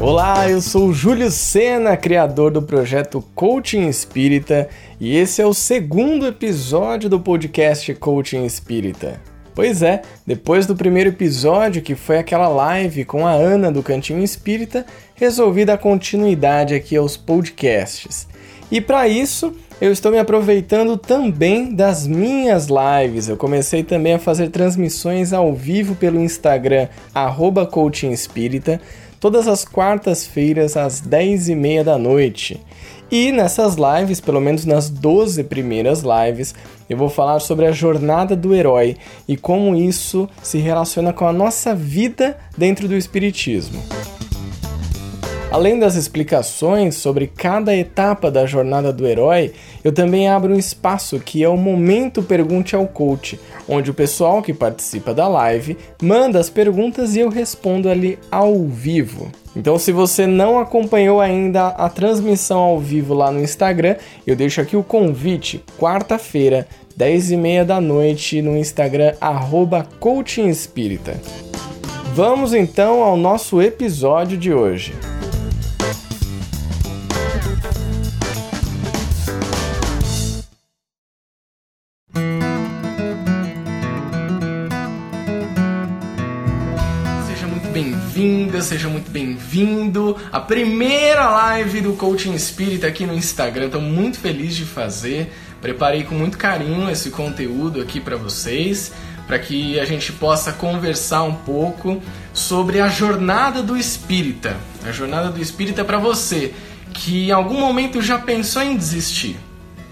Olá, eu sou Júlio Sena, criador do projeto Coaching Espírita, e esse é o segundo episódio do podcast Coaching Espírita. Pois é, depois do primeiro episódio, que foi aquela live com a Ana do Cantinho Espírita, resolvi dar continuidade aqui aos podcasts. E para isso, eu estou me aproveitando também das minhas lives. Eu comecei também a fazer transmissões ao vivo pelo Instagram, arroba todas as quartas-feiras às 10h30 da noite. E nessas lives, pelo menos nas 12 primeiras lives, eu vou falar sobre a jornada do herói e como isso se relaciona com a nossa vida dentro do Espiritismo. Além das explicações sobre cada etapa da jornada do herói, eu também abro um espaço que é o Momento Pergunte ao Coach, onde o pessoal que participa da live manda as perguntas e eu respondo ali ao vivo. Então, se você não acompanhou ainda a transmissão ao vivo lá no Instagram, eu deixo aqui o convite, quarta-feira, 10h30 da noite, no Instagram, arroba Coaching Espírita. Vamos então ao nosso episódio de hoje. Seja muito bem-vindo à primeira live do Coaching Espírita aqui no Instagram. Estou muito feliz de fazer. Preparei com muito carinho esse conteúdo aqui para vocês, para que a gente possa conversar um pouco sobre a jornada do espírita. A jornada do espírita para você que em algum momento já pensou em desistir,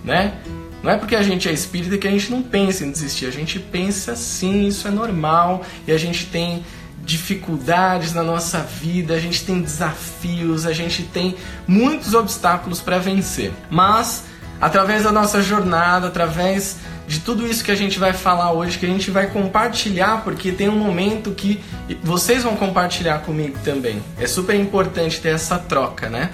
né? Não é porque a gente é espírita que a gente não pensa em desistir, a gente pensa sim, isso é normal e a gente tem dificuldades na nossa vida, a gente tem desafios, a gente tem muitos obstáculos para vencer. Mas através da nossa jornada, através de tudo isso que a gente vai falar hoje, que a gente vai compartilhar, porque tem um momento que vocês vão compartilhar comigo também. É super importante ter essa troca, né?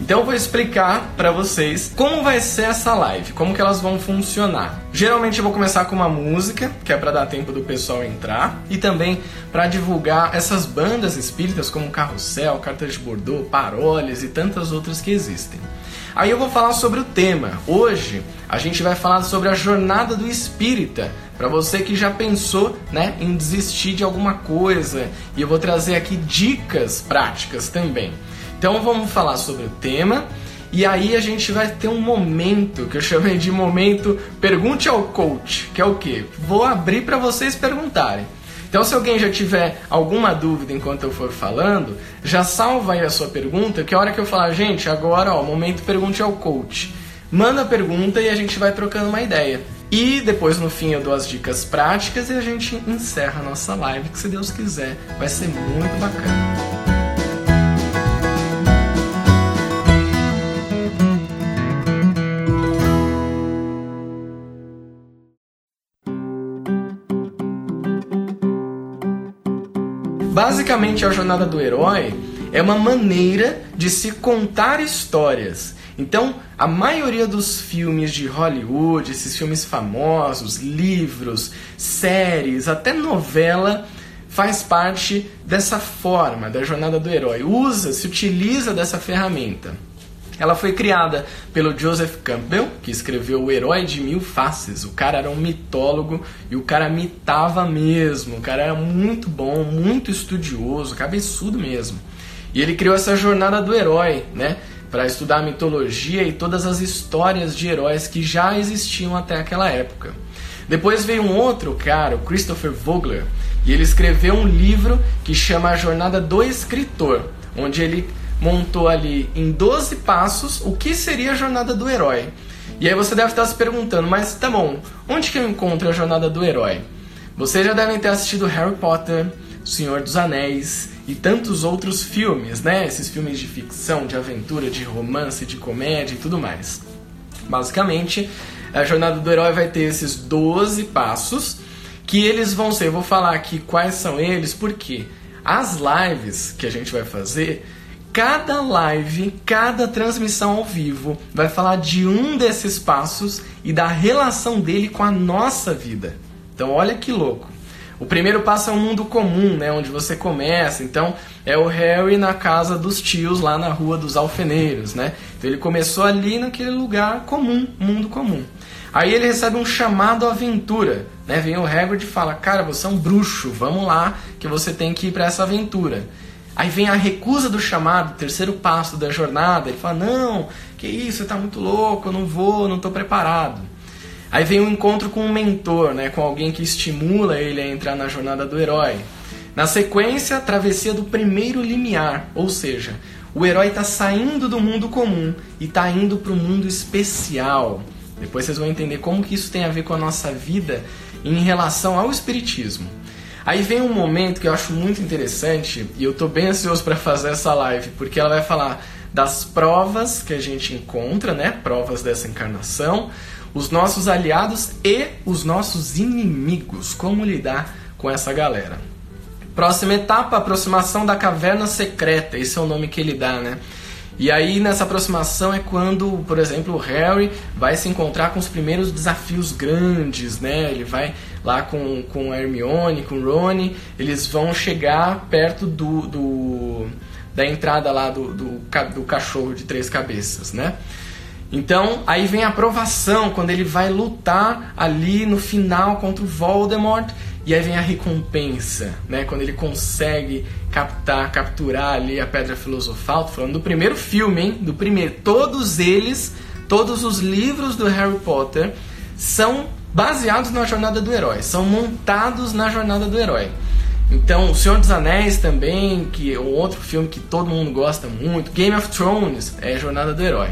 Então eu vou explicar para vocês como vai ser essa live, como que elas vão funcionar. Geralmente eu vou começar com uma música, que é para dar tempo do pessoal entrar, e também para divulgar essas bandas espíritas como Carrossel, Cartas de Bordeaux, Paroles e tantas outras que existem. Aí eu vou falar sobre o tema. Hoje a gente vai falar sobre a jornada do espírita, para você que já pensou, né, em desistir de alguma coisa, e eu vou trazer aqui dicas práticas também. Então vamos falar sobre o tema e aí a gente vai ter um momento que eu chamei de momento pergunte ao coach, que é o que? Vou abrir para vocês perguntarem. Então, se alguém já tiver alguma dúvida enquanto eu for falando, já salva aí a sua pergunta, que a hora que eu falar, gente, agora, ó, momento pergunte ao coach. Manda a pergunta e a gente vai trocando uma ideia. E depois no fim eu dou as dicas práticas e a gente encerra a nossa live, que se Deus quiser vai ser muito bacana. Basicamente, a jornada do herói é uma maneira de se contar histórias. Então, a maioria dos filmes de Hollywood, esses filmes famosos, livros, séries, até novela, faz parte dessa forma da jornada do herói. Usa, se utiliza dessa ferramenta. Ela foi criada pelo Joseph Campbell, que escreveu O Herói de Mil Faces. O cara era um mitólogo e o cara mitava mesmo. O cara era muito bom, muito estudioso, cabeçudo mesmo. E ele criou essa jornada do herói, né? Para estudar a mitologia e todas as histórias de heróis que já existiam até aquela época. Depois veio um outro cara, o Christopher Vogler, e ele escreveu um livro que chama A Jornada do Escritor, onde ele montou ali em 12 passos o que seria a jornada do herói. E aí você deve estar se perguntando, mas tá bom, onde que eu encontro a jornada do herói? Vocês já devem ter assistido Harry Potter, Senhor dos Anéis e tantos outros filmes, né? Esses filmes de ficção, de aventura, de romance, de comédia e tudo mais. Basicamente, a jornada do herói vai ter esses 12 passos que eles vão ser. Eu vou falar aqui quais são eles, porque as lives que a gente vai fazer Cada live, cada transmissão ao vivo vai falar de um desses passos e da relação dele com a nossa vida. Então, olha que louco. O primeiro passo é um mundo comum, né, onde você começa. Então, é o Harry na casa dos tios lá na rua dos alfeneiros, né? Então ele começou ali naquele lugar comum, mundo comum. Aí ele recebe um chamado à aventura, né? Vem o Hagrid e fala: "Cara, você é um bruxo, vamos lá, que você tem que ir para essa aventura". Aí vem a recusa do chamado, terceiro passo da jornada. Ele fala: Não, que isso, você está muito louco, eu não vou, não estou preparado. Aí vem um encontro com um mentor, né, com alguém que estimula ele a entrar na jornada do herói. Na sequência, a travessia do primeiro limiar, ou seja, o herói está saindo do mundo comum e está indo para o mundo especial. Depois vocês vão entender como que isso tem a ver com a nossa vida em relação ao espiritismo. Aí vem um momento que eu acho muito interessante e eu estou bem ansioso para fazer essa live, porque ela vai falar das provas que a gente encontra, né? Provas dessa encarnação, os nossos aliados e os nossos inimigos, como lidar com essa galera. Próxima etapa, aproximação da caverna secreta, esse é o nome que ele dá, né? E aí nessa aproximação é quando, por exemplo, o Harry vai se encontrar com os primeiros desafios grandes, né? Ele vai lá com, com a Hermione, com o Rony, eles vão chegar perto do, do da entrada lá do, do, do cachorro de três cabeças, né? Então, aí vem a aprovação, quando ele vai lutar ali no final contra o Voldemort, e aí vem a recompensa, né? Quando ele consegue captar, capturar ali a Pedra Filosofal. Tô falando do primeiro filme, hein? Do primeiro. Todos eles, todos os livros do Harry Potter são baseados na jornada do herói, são montados na jornada do herói. Então, O Senhor dos Anéis também, que é um outro filme que todo mundo gosta muito, Game of Thrones é jornada do herói.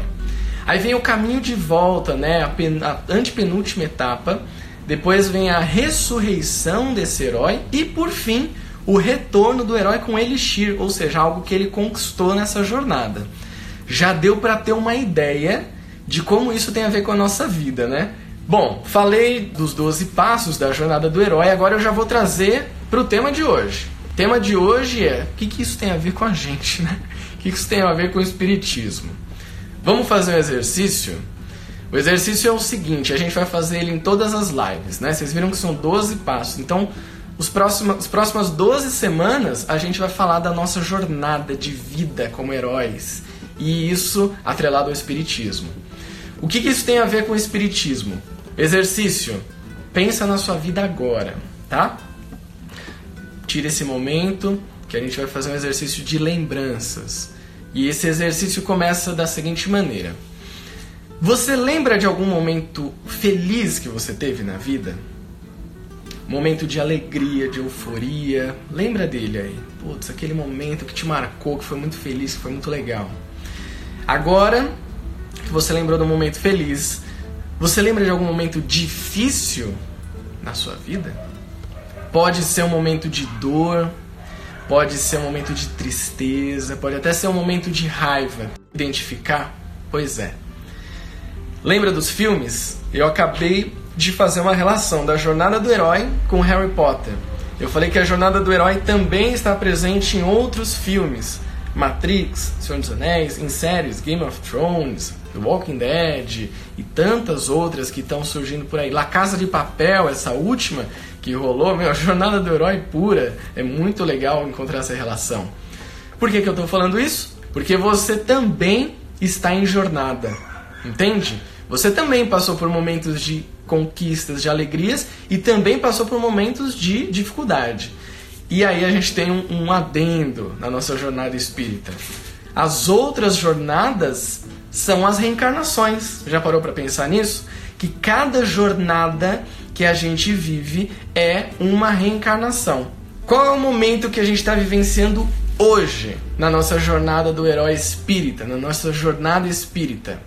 Aí vem o caminho de volta, né, a, pen, a antepenúltima etapa, depois vem a ressurreição desse herói e por fim, o retorno do herói com Elixir, ou seja, algo que ele conquistou nessa jornada. Já deu para ter uma ideia de como isso tem a ver com a nossa vida, né? Bom, falei dos 12 passos da jornada do herói, agora eu já vou trazer para o tema de hoje. O tema de hoje é o que, que isso tem a ver com a gente, né? O que, que isso tem a ver com o Espiritismo? Vamos fazer um exercício? O exercício é o seguinte, a gente vai fazer ele em todas as lives, né? Vocês viram que são 12 passos, então os próximos, as próximas 12 semanas a gente vai falar da nossa jornada de vida como heróis. E isso atrelado ao Espiritismo. O que, que isso tem a ver com o Espiritismo? Exercício. Pensa na sua vida agora, tá? Tira esse momento que a gente vai fazer um exercício de lembranças. E esse exercício começa da seguinte maneira: Você lembra de algum momento feliz que você teve na vida? Momento de alegria, de euforia. Lembra dele aí. Putz, aquele momento que te marcou, que foi muito feliz, que foi muito legal. Agora que você lembrou do momento feliz, você lembra de algum momento difícil na sua vida? Pode ser um momento de dor, pode ser um momento de tristeza, pode até ser um momento de raiva. Identificar? Pois é. Lembra dos filmes? Eu acabei de fazer uma relação da jornada do herói com Harry Potter. Eu falei que a jornada do herói também está presente em outros filmes. Matrix, Senhor dos Anéis, em séries Game of Thrones, The Walking Dead e tantas outras que estão surgindo por aí. La Casa de Papel, essa última que rolou, meu, a jornada do herói pura. É muito legal encontrar essa relação. Por que, que eu estou falando isso? Porque você também está em jornada, entende? Você também passou por momentos de conquistas, de alegrias e também passou por momentos de dificuldade. E aí a gente tem um, um adendo na nossa jornada espírita. As outras jornadas são as reencarnações. Já parou para pensar nisso? Que cada jornada que a gente vive é uma reencarnação. Qual é o momento que a gente está vivenciando hoje na nossa jornada do herói espírita, na nossa jornada espírita?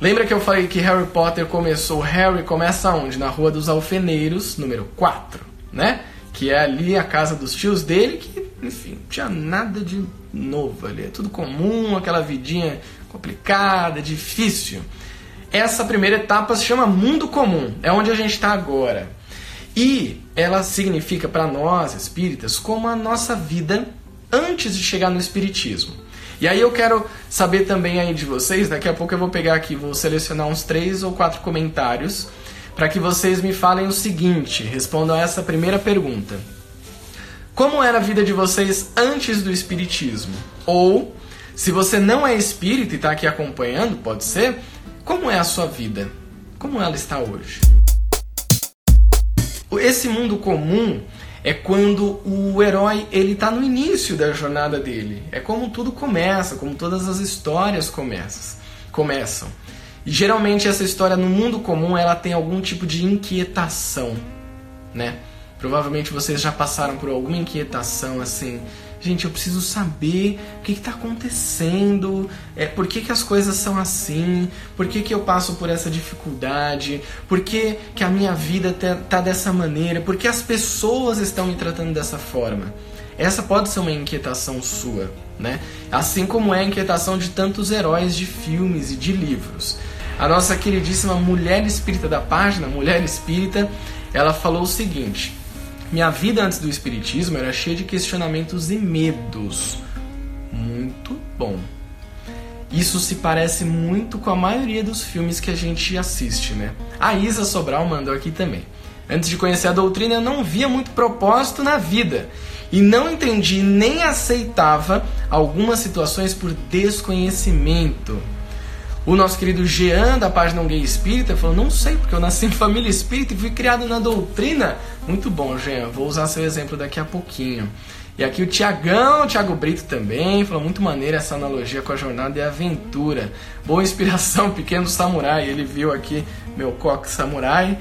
Lembra que eu falei que Harry Potter começou? Harry começa onde? Na Rua dos Alfeneiros, número 4, né? Que é ali a casa dos tios dele, que, enfim, tinha nada de novo ali. É tudo comum, aquela vidinha complicada, difícil. Essa primeira etapa se chama mundo comum, é onde a gente está agora. E ela significa para nós, espíritas, como a nossa vida antes de chegar no espiritismo. E aí eu quero saber também aí de vocês, daqui a pouco eu vou pegar aqui, vou selecionar uns três ou quatro comentários para que vocês me falem o seguinte, respondam a essa primeira pergunta. Como era a vida de vocês antes do espiritismo? Ou, se você não é espírita e está aqui acompanhando, pode ser, como é a sua vida? Como ela está hoje? Esse mundo comum é quando o herói ele está no início da jornada dele. É como tudo começa, como todas as histórias começam. começam. E geralmente essa história no mundo comum ela tem algum tipo de inquietação, né? Provavelmente vocês já passaram por alguma inquietação assim. Gente, eu preciso saber o que está acontecendo, é, por que, que as coisas são assim, por que, que eu passo por essa dificuldade, por que, que a minha vida tá dessa maneira, por que as pessoas estão me tratando dessa forma. Essa pode ser uma inquietação sua, né? Assim como é a inquietação de tantos heróis de filmes e de livros. A nossa queridíssima mulher espírita da página, Mulher Espírita, ela falou o seguinte: minha vida antes do espiritismo era cheia de questionamentos e medos. Muito bom. Isso se parece muito com a maioria dos filmes que a gente assiste, né? A Isa Sobral mandou aqui também. Antes de conhecer a doutrina, eu não via muito propósito na vida e não entendi nem aceitava algumas situações por desconhecimento. O nosso querido Jean, da página Um Gay Espírita, falou: Não sei, porque eu nasci em família espírita e fui criado na doutrina. Muito bom, Jean. Vou usar seu exemplo daqui a pouquinho. E aqui o Tiagão, Thiago Brito também, falou muito maneira essa analogia com a jornada e a aventura. Boa inspiração, pequeno samurai. Ele viu aqui meu coque samurai.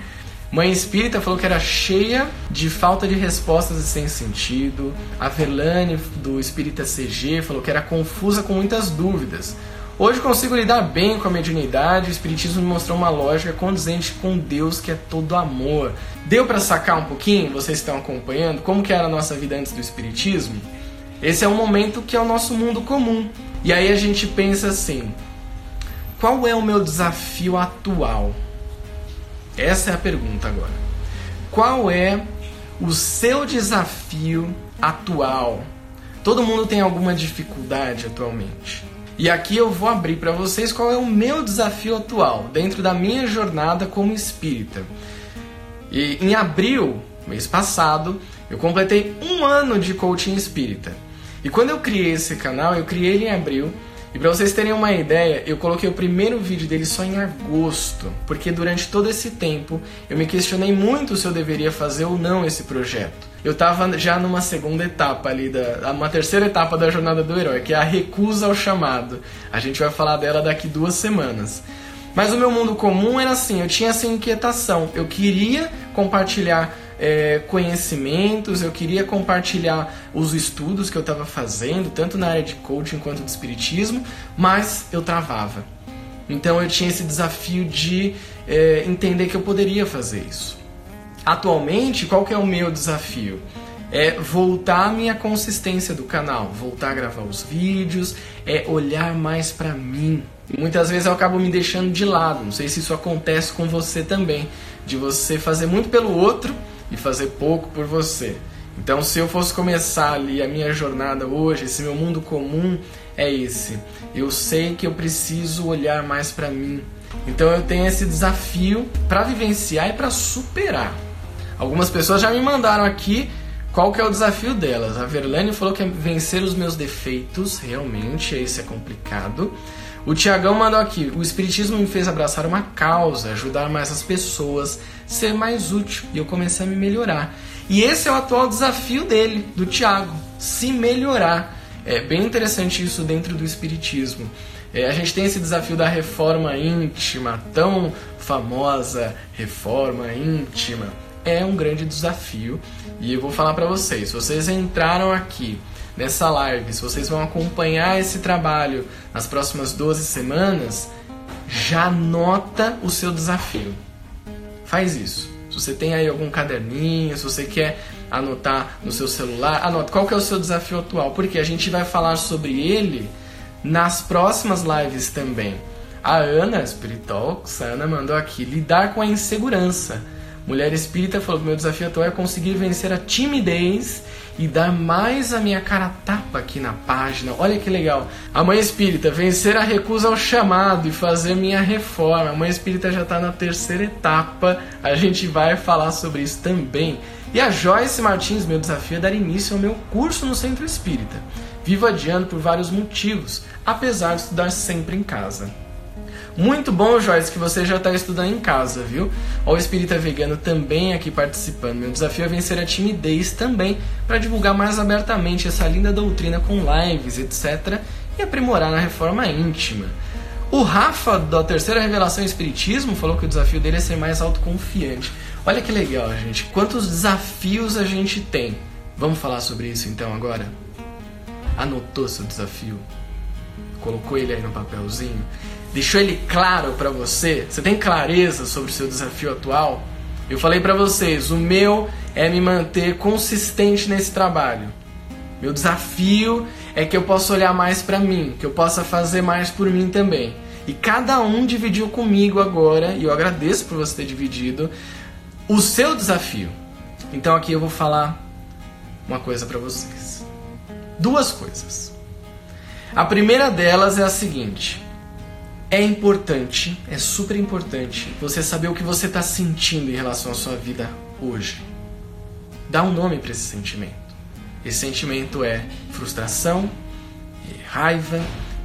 Mãe Espírita falou que era cheia de falta de respostas e sem sentido. A Verlane, do Espírita CG, falou que era confusa com muitas dúvidas. Hoje consigo lidar bem com a mediunidade, o Espiritismo me mostrou uma lógica condizente com Deus que é todo amor. Deu para sacar um pouquinho, vocês estão acompanhando, como que era a nossa vida antes do Espiritismo? Esse é um momento que é o nosso mundo comum. E aí a gente pensa assim, qual é o meu desafio atual? Essa é a pergunta agora. Qual é o seu desafio atual? Todo mundo tem alguma dificuldade atualmente. E aqui eu vou abrir para vocês qual é o meu desafio atual dentro da minha jornada como espírita. E em abril, mês passado, eu completei um ano de coaching espírita. E quando eu criei esse canal, eu criei ele em abril e para vocês terem uma ideia, eu coloquei o primeiro vídeo dele só em agosto, porque durante todo esse tempo eu me questionei muito se eu deveria fazer ou não esse projeto. Eu estava já numa segunda etapa ali, da, uma terceira etapa da jornada do herói, que é a recusa ao chamado. A gente vai falar dela daqui duas semanas. Mas o meu mundo comum era assim, eu tinha essa inquietação. Eu queria compartilhar é, conhecimentos, eu queria compartilhar os estudos que eu estava fazendo, tanto na área de coaching quanto de espiritismo, mas eu travava. Então eu tinha esse desafio de é, entender que eu poderia fazer isso. Atualmente, qual que é o meu desafio? É voltar a minha consistência do canal, voltar a gravar os vídeos, é olhar mais para mim. E muitas vezes eu acabo me deixando de lado. Não sei se isso acontece com você também, de você fazer muito pelo outro e fazer pouco por você. Então, se eu fosse começar ali a minha jornada hoje, esse meu mundo comum é esse. Eu sei que eu preciso olhar mais para mim. Então, eu tenho esse desafio para vivenciar e para superar. Algumas pessoas já me mandaram aqui qual que é o desafio delas. A Verlane falou que é vencer os meus defeitos, realmente, esse é complicado. O Tiagão mandou aqui: o Espiritismo me fez abraçar uma causa, ajudar mais as pessoas, ser mais útil. E eu comecei a me melhorar. E esse é o atual desafio dele, do Tiago, se melhorar. É bem interessante isso dentro do Espiritismo. É, a gente tem esse desafio da reforma íntima, tão famosa reforma íntima. É um grande desafio e eu vou falar para vocês. Vocês entraram aqui nessa live, se vocês vão acompanhar esse trabalho nas próximas 12 semanas, já anota o seu desafio. Faz isso. Se você tem aí algum caderninho, se você quer anotar no seu celular, anota qual que é o seu desafio atual, porque a gente vai falar sobre ele nas próximas lives também. A Ana, Spirit Talks, a Ana mandou aqui, lidar com a insegurança. Mulher Espírita falou que meu desafio atual é conseguir vencer a timidez e dar mais a minha cara tapa aqui na página. Olha que legal. A Mãe Espírita, vencer a recusa ao chamado e fazer minha reforma. A Mãe Espírita já está na terceira etapa. A gente vai falar sobre isso também. E a Joyce Martins, meu desafio é dar início ao meu curso no Centro Espírita. Vivo adiando por vários motivos, apesar de estudar sempre em casa. Muito bom, Joyce, que você já está estudando em casa, viu? Ó, o Espírita Vegano também aqui participando. Meu desafio é vencer a timidez também, para divulgar mais abertamente essa linda doutrina com lives, etc. e aprimorar na reforma íntima. O Rafa, da terceira revelação Espiritismo, falou que o desafio dele é ser mais autoconfiante. Olha que legal, gente. Quantos desafios a gente tem. Vamos falar sobre isso então agora? Anotou seu desafio? Colocou ele aí no papelzinho? Deixou ele claro para você? Você tem clareza sobre o seu desafio atual? Eu falei para vocês, o meu é me manter consistente nesse trabalho. Meu desafio é que eu possa olhar mais para mim, que eu possa fazer mais por mim também. E cada um dividiu comigo agora, e eu agradeço por você ter dividido o seu desafio. Então aqui eu vou falar uma coisa para vocês. Duas coisas. A primeira delas é a seguinte: é importante, é super importante você saber o que você está sentindo em relação à sua vida hoje. Dá um nome para esse sentimento. Esse sentimento é frustração, é raiva,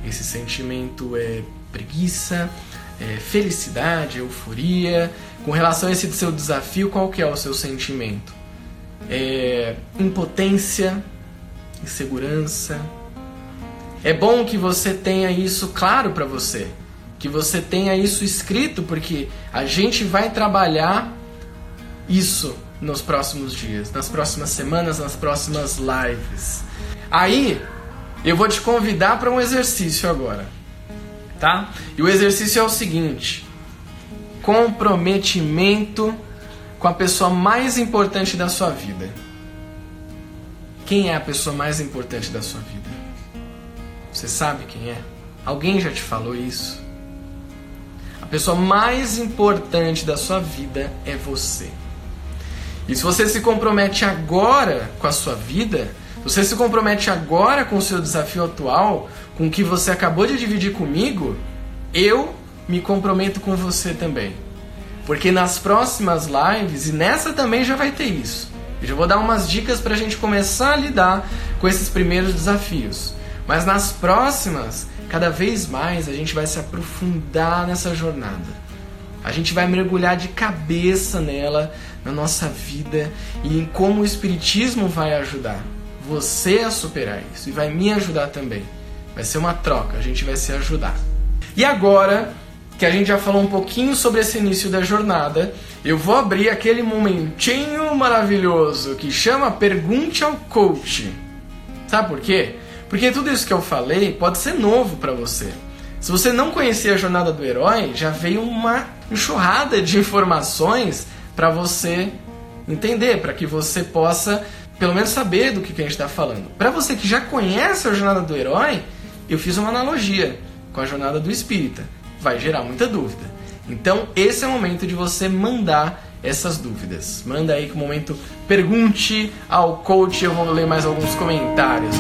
esse sentimento é preguiça, é felicidade, euforia. Com relação a esse seu desafio, qual que é o seu sentimento? É impotência, insegurança. É bom que você tenha isso claro para você que você tenha isso escrito, porque a gente vai trabalhar isso nos próximos dias, nas próximas semanas, nas próximas lives. Aí, eu vou te convidar para um exercício agora, tá? E o exercício é o seguinte: comprometimento com a pessoa mais importante da sua vida. Quem é a pessoa mais importante da sua vida? Você sabe quem é? Alguém já te falou isso? Pessoa mais importante da sua vida é você. E se você se compromete agora com a sua vida, você se compromete agora com o seu desafio atual, com o que você acabou de dividir comigo, eu me comprometo com você também. Porque nas próximas lives, e nessa também já vai ter isso. Eu já vou dar umas dicas para a gente começar a lidar com esses primeiros desafios. Mas nas próximas, cada vez mais a gente vai se aprofundar nessa jornada. A gente vai mergulhar de cabeça nela, na nossa vida e em como o Espiritismo vai ajudar você a superar isso e vai me ajudar também. Vai ser uma troca, a gente vai se ajudar. E agora que a gente já falou um pouquinho sobre esse início da jornada, eu vou abrir aquele momentinho maravilhoso que chama Pergunte ao Coach. Sabe por quê? Porque tudo isso que eu falei pode ser novo para você. Se você não conhecia a jornada do herói, já veio uma enxurrada de informações para você entender, para que você possa pelo menos saber do que, que a gente está falando. Para você que já conhece a jornada do herói, eu fiz uma analogia com a jornada do espírita. Vai gerar muita dúvida. Então, esse é o momento de você mandar essas dúvidas. Manda aí que o momento pergunte ao coach, eu vou ler mais alguns comentários.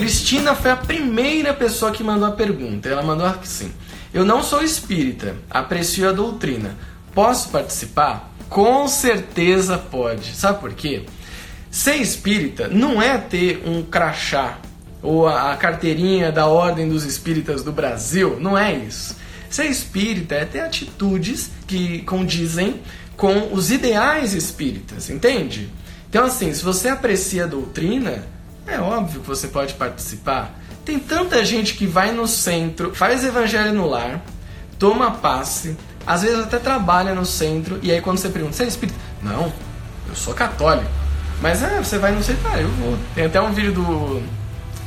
Cristina foi a primeira pessoa que mandou a pergunta. Ela mandou assim: Eu não sou espírita, aprecio a doutrina. Posso participar? Com certeza pode. Sabe por quê? Ser espírita não é ter um crachá ou a carteirinha da Ordem dos Espíritas do Brasil, não é isso. Ser espírita é ter atitudes que condizem com os ideais espíritas, entende? Então, assim, se você aprecia a doutrina, é óbvio que você pode participar. Tem tanta gente que vai no centro, faz evangelho no lar, toma passe, às vezes até trabalha no centro, e aí quando você pergunta, você é espírita? Não, eu sou católico. Mas é, você vai no centro, ah, eu vou. Tem até um vídeo do,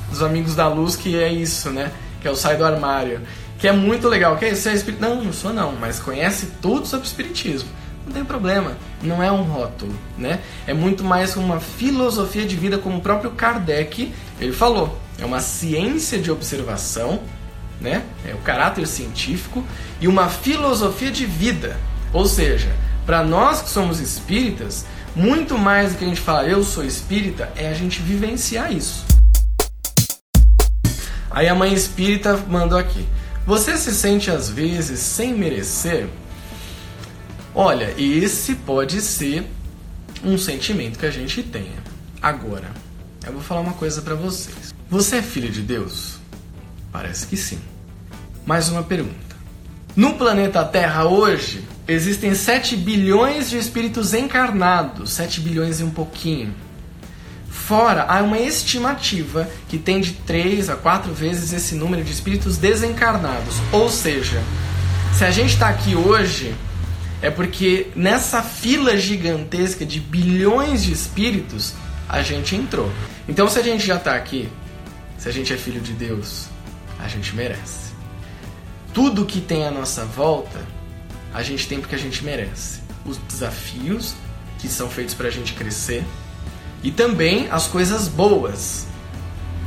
dos Amigos da Luz que é isso, né? Que é o Sai do Armário. Que é muito legal. Que é, você é espírita? Não, não sou não, mas conhece tudo sobre espiritismo. Não tem problema, não é um rótulo, né? É muito mais uma filosofia de vida, como o próprio Kardec ele falou. É uma ciência de observação, né? É o caráter científico e uma filosofia de vida. Ou seja, para nós que somos espíritas, muito mais do que a gente falar eu sou espírita é a gente vivenciar isso. Aí a mãe espírita mandou aqui: Você se sente às vezes sem merecer? Olha, esse pode ser um sentimento que a gente tenha. Agora, eu vou falar uma coisa para vocês. Você é filho de Deus? Parece que sim. Mais uma pergunta. No planeta Terra hoje, existem 7 bilhões de espíritos encarnados, 7 bilhões e um pouquinho. Fora, há uma estimativa que tem de 3 a 4 vezes esse número de espíritos desencarnados. Ou seja, se a gente está aqui hoje, é porque nessa fila gigantesca de bilhões de espíritos a gente entrou. Então, se a gente já está aqui, se a gente é filho de Deus, a gente merece. Tudo que tem à nossa volta, a gente tem porque a gente merece. Os desafios que são feitos para a gente crescer e também as coisas boas,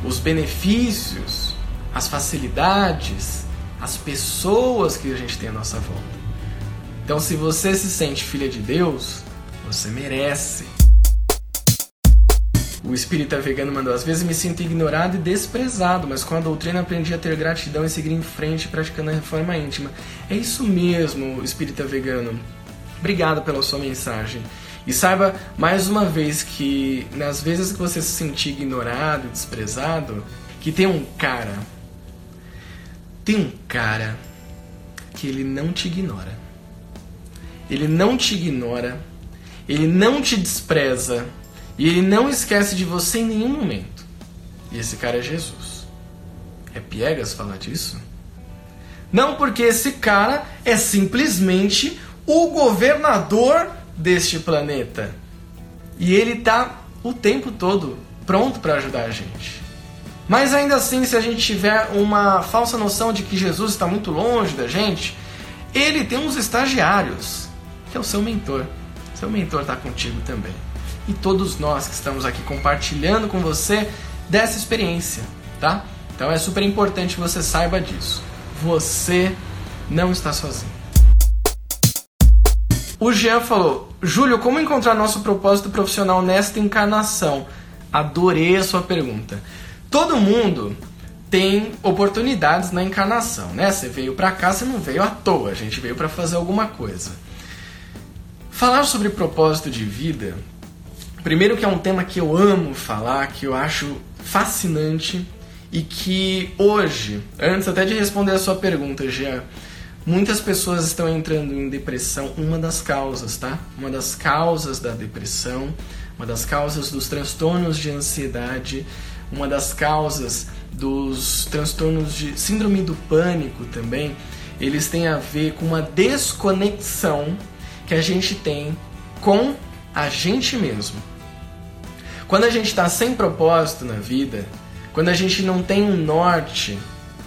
os benefícios, as facilidades, as pessoas que a gente tem à nossa volta. Então, se você se sente filha de Deus, você merece. O espírita vegano mandou: às vezes me sinto ignorado e desprezado, mas com a doutrina aprendi a ter gratidão e seguir em frente praticando a reforma íntima. É isso mesmo, espírita vegano. Obrigado pela sua mensagem. E saiba mais uma vez que nas vezes que você se sentir ignorado e desprezado, que tem um cara, tem um cara que ele não te ignora ele não te ignora, ele não te despreza e ele não esquece de você em nenhum momento. E esse cara é Jesus. É piegas falar disso? Não, porque esse cara é simplesmente o governador deste planeta. E ele está o tempo todo pronto para ajudar a gente. Mas ainda assim, se a gente tiver uma falsa noção de que Jesus está muito longe da gente, ele tem uns estagiários é o seu mentor. Seu mentor está contigo também. E todos nós que estamos aqui compartilhando com você dessa experiência, tá? Então é super importante que você saiba disso. Você não está sozinho. O Jean falou: Júlio, como encontrar nosso propósito profissional nesta encarnação? Adorei a sua pergunta. Todo mundo tem oportunidades na encarnação, né? Você veio para cá, você não veio à toa, a gente veio para fazer alguma coisa. Falar sobre propósito de vida, primeiro que é um tema que eu amo falar, que eu acho fascinante e que hoje, antes até de responder a sua pergunta, Jean, muitas pessoas estão entrando em depressão. Uma das causas, tá? Uma das causas da depressão, uma das causas dos transtornos de ansiedade, uma das causas dos transtornos de síndrome do pânico também, eles têm a ver com uma desconexão que a gente tem com a gente mesmo. Quando a gente está sem propósito na vida, quando a gente não tem um norte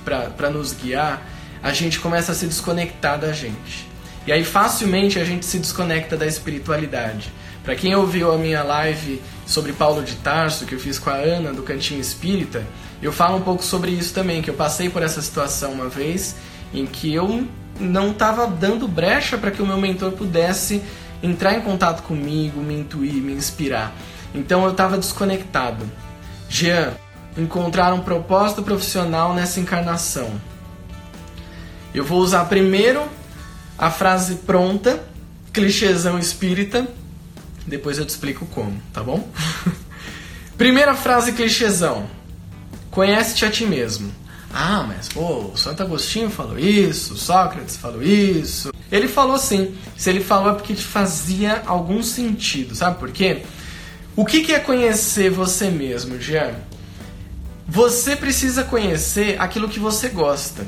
para nos guiar, a gente começa a se desconectar da gente. E aí facilmente a gente se desconecta da espiritualidade. Para quem ouviu a minha live sobre Paulo de Tarso, que eu fiz com a Ana do Cantinho Espírita, eu falo um pouco sobre isso também, que eu passei por essa situação uma vez em que eu não estava dando brecha para que o meu mentor pudesse entrar em contato comigo, me intuir, me inspirar. Então eu estava desconectado. Jean, encontrar um propósito profissional nessa encarnação. Eu vou usar primeiro a frase pronta, clichêzão espírita, depois eu te explico como, tá bom? Primeira frase clichêzão. Conhece-te a ti mesmo. Ah, mas pô, o Santo Agostinho falou isso, Sócrates falou isso. Ele falou sim. Se ele falou é porque fazia algum sentido, sabe por quê? O que, que é conhecer você mesmo, Jean? Você precisa conhecer aquilo que você gosta.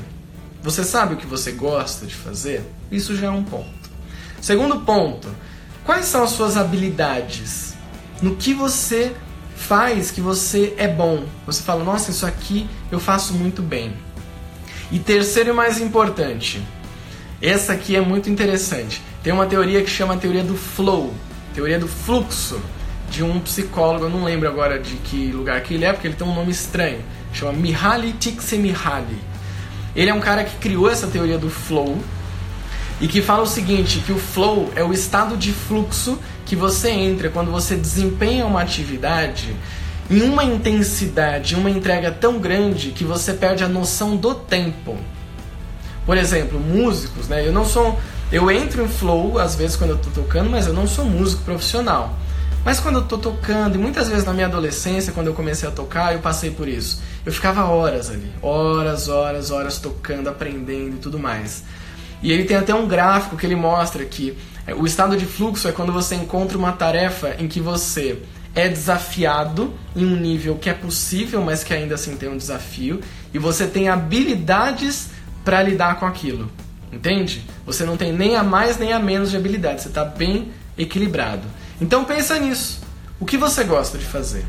Você sabe o que você gosta de fazer? Isso já é um ponto. Segundo ponto, quais são as suas habilidades? No que você faz que você é bom. Você fala, nossa, isso aqui eu faço muito bem. E terceiro e mais importante, essa aqui é muito interessante. Tem uma teoria que chama a teoria do flow, teoria do fluxo, de um psicólogo, eu não lembro agora de que lugar que ele é, porque ele tem um nome estranho, chama Mihaly Csikszentmihalyi. Ele é um cara que criou essa teoria do flow e que fala o seguinte, que o flow é o estado de fluxo que você entra quando você desempenha uma atividade em uma intensidade, uma entrega tão grande que você perde a noção do tempo. Por exemplo, músicos, né? Eu não sou eu entro em flow às vezes quando eu tô tocando, mas eu não sou músico profissional. Mas quando eu tô tocando, e muitas vezes na minha adolescência, quando eu comecei a tocar, eu passei por isso. Eu ficava horas ali, horas, horas, horas tocando, aprendendo e tudo mais. E ele tem até um gráfico que ele mostra que é, o estado de fluxo é quando você encontra uma tarefa em que você é desafiado em um nível que é possível, mas que ainda assim tem um desafio, e você tem habilidades para lidar com aquilo. Entende? Você não tem nem a mais nem a menos de habilidade, você está bem equilibrado. Então pensa nisso. O que você gosta de fazer?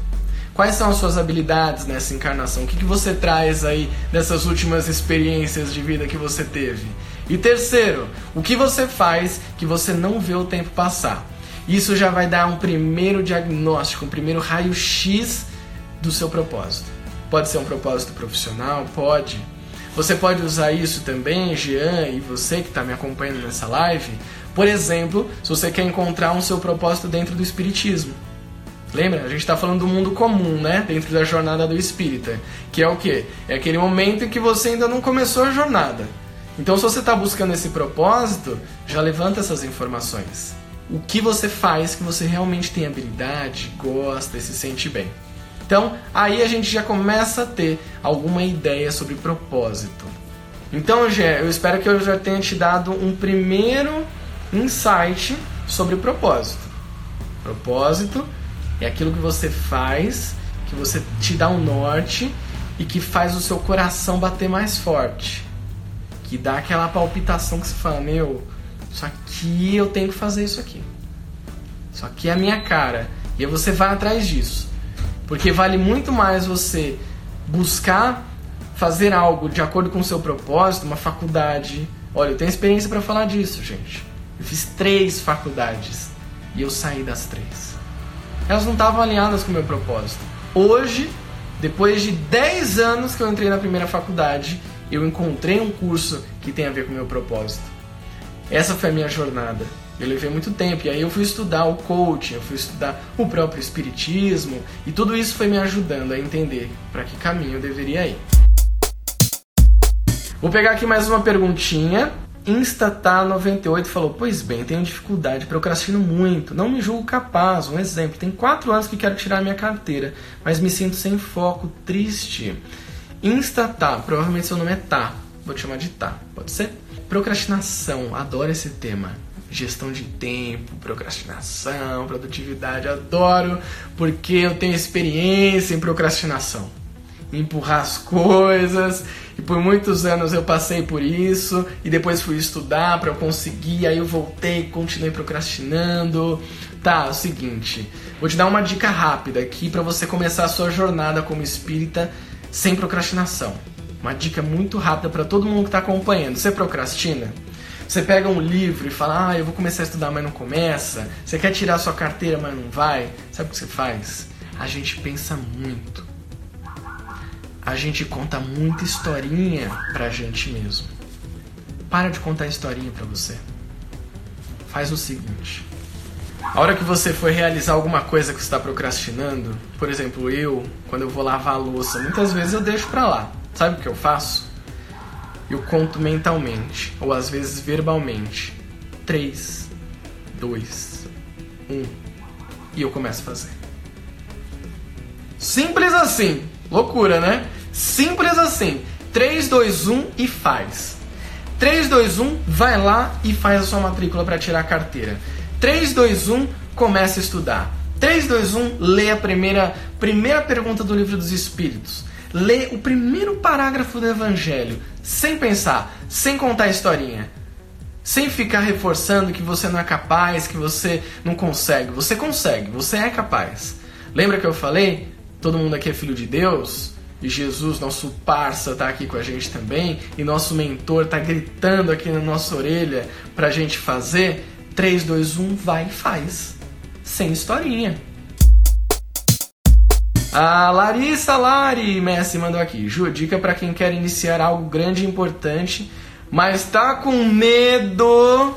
Quais são as suas habilidades nessa encarnação? O que, que você traz aí dessas últimas experiências de vida que você teve? E terceiro, o que você faz que você não vê o tempo passar? Isso já vai dar um primeiro diagnóstico, um primeiro raio-x do seu propósito. Pode ser um propósito profissional, pode, você pode usar isso também, Jean, e você que está me acompanhando nessa live. Por exemplo, se você quer encontrar um seu propósito dentro do Espiritismo. Lembra? A gente está falando do mundo comum, né? Dentro da jornada do espírita. Que é o quê? É aquele momento em que você ainda não começou a jornada. Então, se você está buscando esse propósito, já levanta essas informações. O que você faz que você realmente tem habilidade, gosta e se sente bem. Então, aí a gente já começa a ter alguma ideia sobre propósito. Então, Gé, eu espero que eu já tenha te dado um primeiro insight sobre propósito. Propósito é aquilo que você faz, que você te dá um norte e que faz o seu coração bater mais forte. Que dá aquela palpitação que você fala, meu, isso aqui eu tenho que fazer isso aqui. Isso aqui é a minha cara. E aí você vai atrás disso. Porque vale muito mais você buscar fazer algo de acordo com o seu propósito, uma faculdade. Olha, eu tenho experiência para falar disso, gente. Eu fiz três faculdades e eu saí das três. Elas não estavam alinhadas com o meu propósito. Hoje, depois de 10 anos que eu entrei na primeira faculdade, eu encontrei um curso que tem a ver com o meu propósito. Essa foi a minha jornada. Eu levei muito tempo e aí eu fui estudar o coaching, eu fui estudar o próprio espiritismo e tudo isso foi me ajudando a entender para que caminho eu deveria ir. Vou pegar aqui mais uma perguntinha. Instatar98 falou: Pois bem, tenho dificuldade, procrastino muito, não me julgo capaz. Um exemplo: tem quatro anos que quero tirar minha carteira, mas me sinto sem foco, triste. Instatar, provavelmente seu nome é Tá, vou te chamar de Tá, pode ser? Procrastinação, adoro esse tema. Gestão de tempo, procrastinação, produtividade, adoro porque eu tenho experiência em procrastinação, em empurrar as coisas. E por muitos anos eu passei por isso. E depois fui estudar para eu conseguir, aí eu voltei, continuei procrastinando. Tá, é o seguinte, vou te dar uma dica rápida aqui para você começar a sua jornada como espírita sem procrastinação. Uma dica muito rápida para todo mundo que está acompanhando. Você procrastina? Você pega um livro e fala, ah, eu vou começar a estudar, mas não começa. Você quer tirar sua carteira, mas não vai. Sabe o que você faz? A gente pensa muito. A gente conta muita historinha pra gente mesmo. Para de contar historinha pra você. Faz o seguinte. A hora que você for realizar alguma coisa que você está procrastinando, por exemplo, eu, quando eu vou lavar a louça, muitas vezes eu deixo pra lá. Sabe o que eu faço? eu conto mentalmente, ou às vezes verbalmente. 3, 2, 1. E eu começo a fazer. Simples assim. Loucura, né? Simples assim. 3, 2, 1 e faz. 3, 2, 1, vai lá e faz a sua matrícula para tirar a carteira. 3, 2, 1, começa a estudar. 3, 2, 1, lê a primeira, primeira pergunta do livro dos Espíritos lê o primeiro parágrafo do Evangelho, sem pensar, sem contar a historinha, sem ficar reforçando que você não é capaz, que você não consegue. Você consegue, você é capaz. Lembra que eu falei? Todo mundo aqui é filho de Deus? E Jesus, nosso parça, está aqui com a gente também, e nosso mentor está gritando aqui na nossa orelha para a gente fazer. 3, 2, 1, vai e faz. Sem historinha. A Larissa Lari Messi mandou aqui. Ju, dica para quem quer iniciar algo grande e importante, mas tá com medo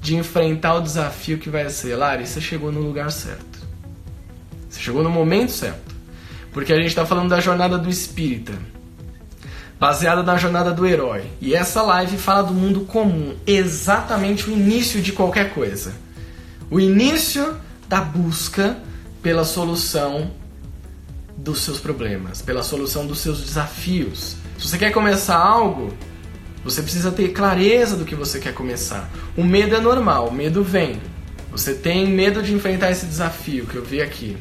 de enfrentar o desafio que vai ser. Lari, você chegou no lugar certo. Você chegou no momento certo. Porque a gente está falando da jornada do espírita, baseada na jornada do herói. E essa live fala do mundo comum, exatamente o início de qualquer coisa. O início da busca pela solução dos seus problemas, pela solução dos seus desafios. Se você quer começar algo, você precisa ter clareza do que você quer começar. O medo é normal, o medo vem. Você tem medo de enfrentar esse desafio que eu vi aqui.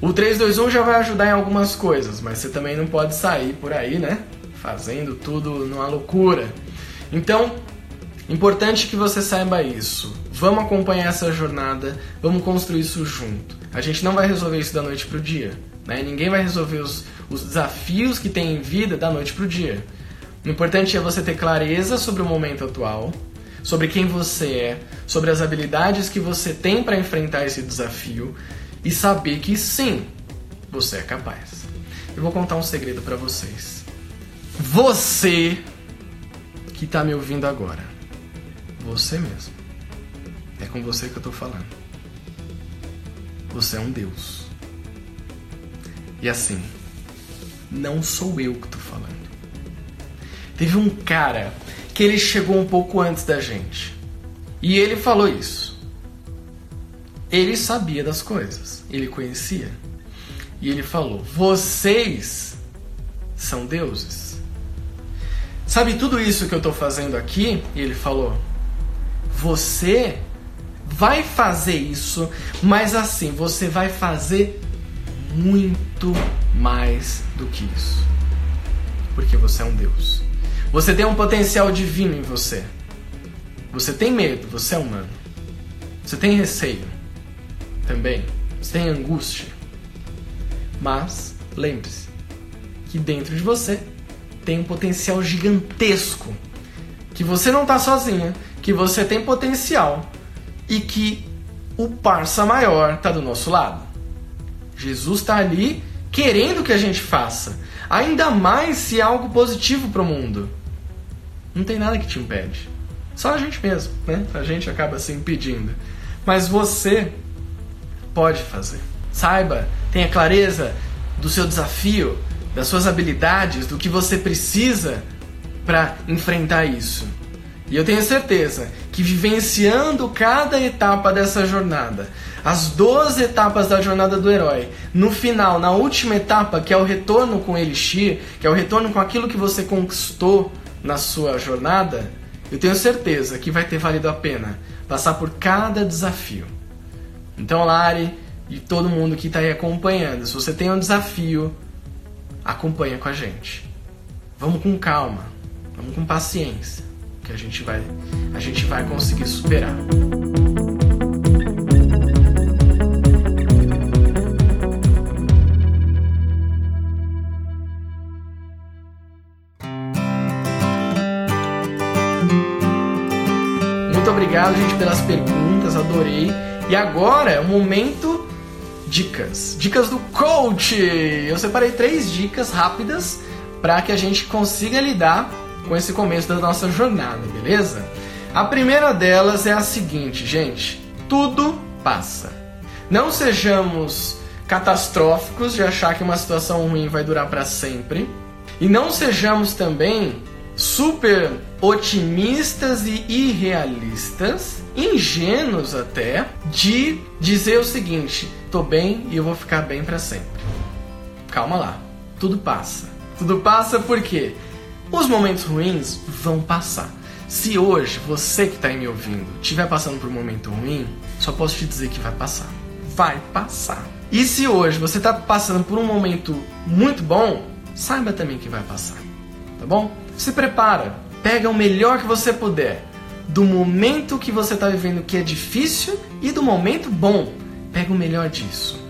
O 321 já vai ajudar em algumas coisas, mas você também não pode sair por aí, né? Fazendo tudo numa loucura. Então, importante que você saiba isso. Vamos acompanhar essa jornada, vamos construir isso junto. A gente não vai resolver isso da noite pro dia. Né? Ninguém vai resolver os, os desafios que tem em vida da noite para o dia. O importante é você ter clareza sobre o momento atual, sobre quem você é, sobre as habilidades que você tem para enfrentar esse desafio e saber que sim, você é capaz. Eu vou contar um segredo para vocês. Você que está me ouvindo agora, você mesmo, é com você que eu estou falando. Você é um Deus. E assim, não sou eu que tô falando. Teve um cara que ele chegou um pouco antes da gente. E ele falou isso. Ele sabia das coisas, ele conhecia. E ele falou: "Vocês são deuses". Sabe tudo isso que eu estou fazendo aqui? E ele falou: "Você vai fazer isso, mas assim, você vai fazer muito mais do que isso. Porque você é um Deus. Você tem um potencial divino em você. Você tem medo, você é humano. Você tem receio também. Você tem angústia. Mas lembre-se que dentro de você tem um potencial gigantesco. Que você não está sozinha, que você tem potencial e que o parça maior está do nosso lado. Jesus está ali querendo que a gente faça. Ainda mais se é algo positivo para o mundo. Não tem nada que te impede. Só a gente mesmo, né? A gente acaba se impedindo. Mas você pode fazer. Saiba, tenha clareza do seu desafio, das suas habilidades, do que você precisa para enfrentar isso. E eu tenho certeza que vivenciando cada etapa dessa jornada, as 12 etapas da jornada do herói, no final, na última etapa, que é o retorno com Elixir, que é o retorno com aquilo que você conquistou na sua jornada, eu tenho certeza que vai ter valido a pena passar por cada desafio. Então, Lari e todo mundo que está aí acompanhando, se você tem um desafio, acompanha com a gente. Vamos com calma, vamos com paciência que a gente vai, a gente vai conseguir superar. Muito obrigado, gente, pelas perguntas, adorei. E agora é o momento dicas. Dicas do coach. Eu separei três dicas rápidas para que a gente consiga lidar com esse começo da nossa jornada, beleza? A primeira delas é a seguinte, gente: tudo passa. Não sejamos catastróficos de achar que uma situação ruim vai durar para sempre. E não sejamos também super otimistas e irrealistas, ingênuos até, de dizer o seguinte: tô bem e eu vou ficar bem para sempre. Calma lá, tudo passa. Tudo passa por quê? Os momentos ruins vão passar. Se hoje você que está me ouvindo estiver passando por um momento ruim, só posso te dizer que vai passar. Vai passar. E se hoje você está passando por um momento muito bom, saiba também que vai passar. Tá bom? Se prepara, pega o melhor que você puder do momento que você está vivendo que é difícil e do momento bom. Pega o melhor disso.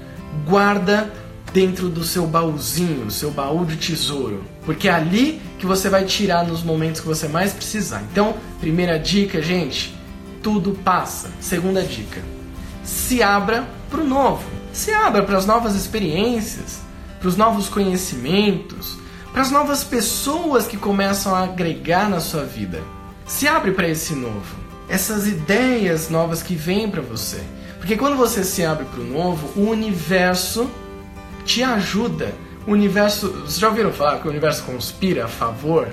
Guarda dentro do seu baúzinho, seu baú de tesouro, porque é ali que você vai tirar nos momentos que você mais precisar. Então, primeira dica, gente, tudo passa. Segunda dica: se abra para o novo. Se abra para as novas experiências, para os novos conhecimentos, para as novas pessoas que começam a agregar na sua vida. Se abre para esse novo, essas ideias novas que vêm para você. Porque quando você se abre para o novo, o universo te ajuda. O universo. Vocês já ouviram falar que o universo conspira a favor?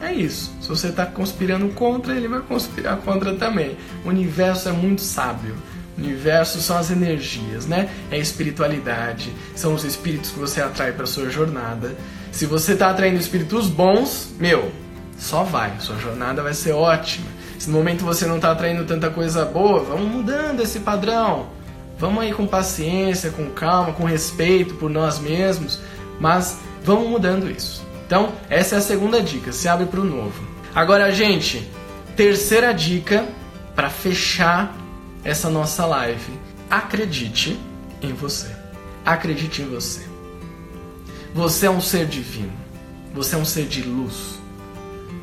É isso. Se você está conspirando contra, ele vai conspirar contra também. O universo é muito sábio. O universo são as energias, né? É a espiritualidade, são os espíritos que você atrai para sua jornada. Se você está atraindo espíritos bons, meu, só vai, sua jornada vai ser ótima. Se no momento você não está atraindo tanta coisa boa, vamos mudando esse padrão. Vamos aí com paciência, com calma, com respeito por nós mesmos, mas vamos mudando isso. Então, essa é a segunda dica, se abre para o novo. Agora, gente, terceira dica para fechar essa nossa live. Acredite em você. Acredite em você. Você é um ser divino. Você é um ser de luz.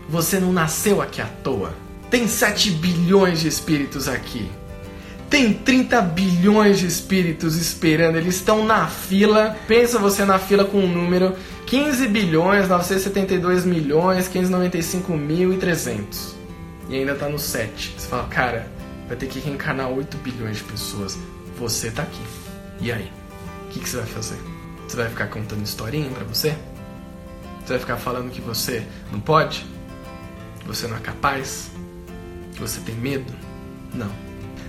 Você não nasceu aqui à toa. Tem 7 bilhões de espíritos aqui. Tem 30 bilhões de espíritos esperando, eles estão na fila. Pensa você na fila com um número 15 bilhões 972 milhões 595 mil e 300. E ainda tá no 7. Você fala, cara, vai ter que reencarnar 8 bilhões de pessoas. Você tá aqui. E aí? O que, que você vai fazer? Você vai ficar contando historinha para você? Você vai ficar falando que você não pode? Você não é capaz? Que você tem medo? Não.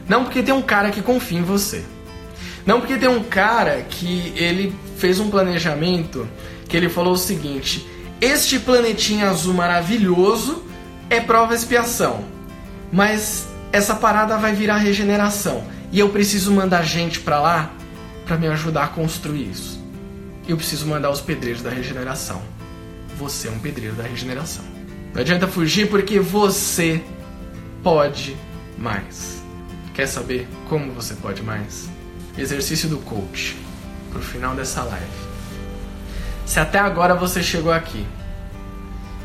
Não porque tem um cara que confia em você. Não porque tem um cara que ele fez um planejamento que ele falou o seguinte: Este planetinha azul maravilhoso é prova expiação. Mas essa parada vai virar regeneração e eu preciso mandar gente para lá para me ajudar a construir isso eu preciso mandar os pedreiros da regeneração. Você é um pedreiro da regeneração. Não adianta fugir porque você pode mais. Quer saber como você pode mais? Exercício do coach. Pro final dessa live. Se até agora você chegou aqui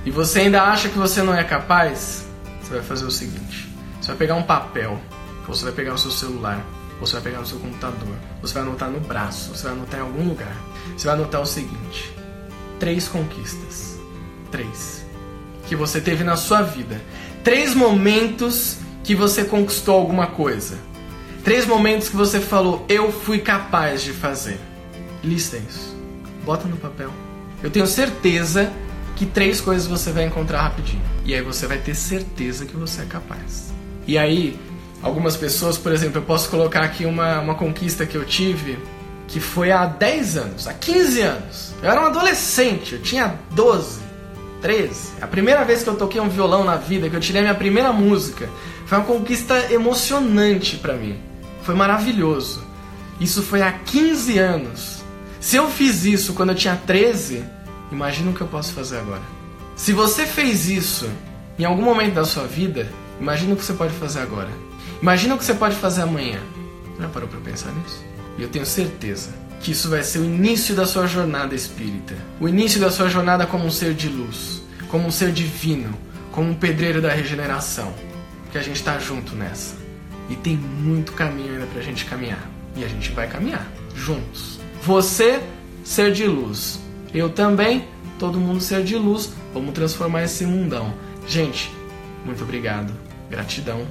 e você ainda acha que você não é capaz, você vai fazer o seguinte: você vai pegar um papel, ou você vai pegar o seu celular, ou você vai pegar no seu computador, você vai anotar no braço, você vai anotar em algum lugar. Você vai anotar o seguinte: três conquistas. Três. Que você teve na sua vida. Três momentos que você conquistou alguma coisa. Três momentos que você falou, eu fui capaz de fazer. Lista isso. Bota no papel. Eu tenho certeza que três coisas você vai encontrar rapidinho. E aí você vai ter certeza que você é capaz. E aí, algumas pessoas, por exemplo, eu posso colocar aqui uma, uma conquista que eu tive que foi há 10 anos, há 15 anos. Eu era um adolescente, eu tinha 12, 13. A primeira vez que eu toquei um violão na vida, que eu tirei minha primeira música, foi uma conquista emocionante para mim. Foi maravilhoso. Isso foi há 15 anos. Se eu fiz isso quando eu tinha 13, imagina o que eu posso fazer agora. Se você fez isso em algum momento da sua vida, imagina o que você pode fazer agora. Imagina o que você pode fazer amanhã. Já parou para pensar nisso? E eu tenho certeza que isso vai ser o início da sua jornada espírita. O início da sua jornada como um ser de luz, como um ser divino, como um pedreiro da regeneração. Que a gente está junto nessa. E tem muito caminho ainda para a gente caminhar. E a gente vai caminhar juntos. Você, ser de luz. Eu também, todo mundo ser de luz. Vamos transformar esse mundão. Gente, muito obrigado. Gratidão.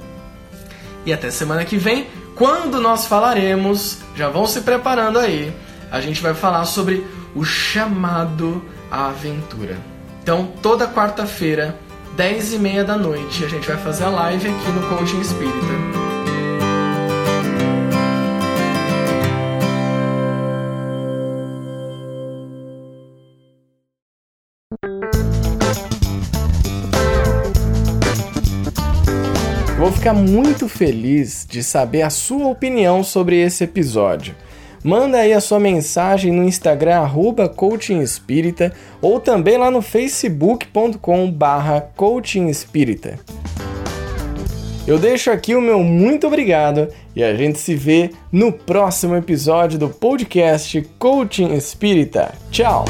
E até semana que vem quando nós falaremos, já vão se preparando aí, a gente vai falar sobre o chamado à aventura. Então, toda quarta-feira, 10 e meia da noite, a gente vai fazer a live aqui no Coaching Espírita. Ficar muito feliz de saber a sua opinião sobre esse episódio. Manda aí a sua mensagem no Instagram arroba coachingespírita ou também lá no facebook.com barra coachingespírita. Eu deixo aqui o meu muito obrigado e a gente se vê no próximo episódio do podcast Coaching Espírita. Tchau!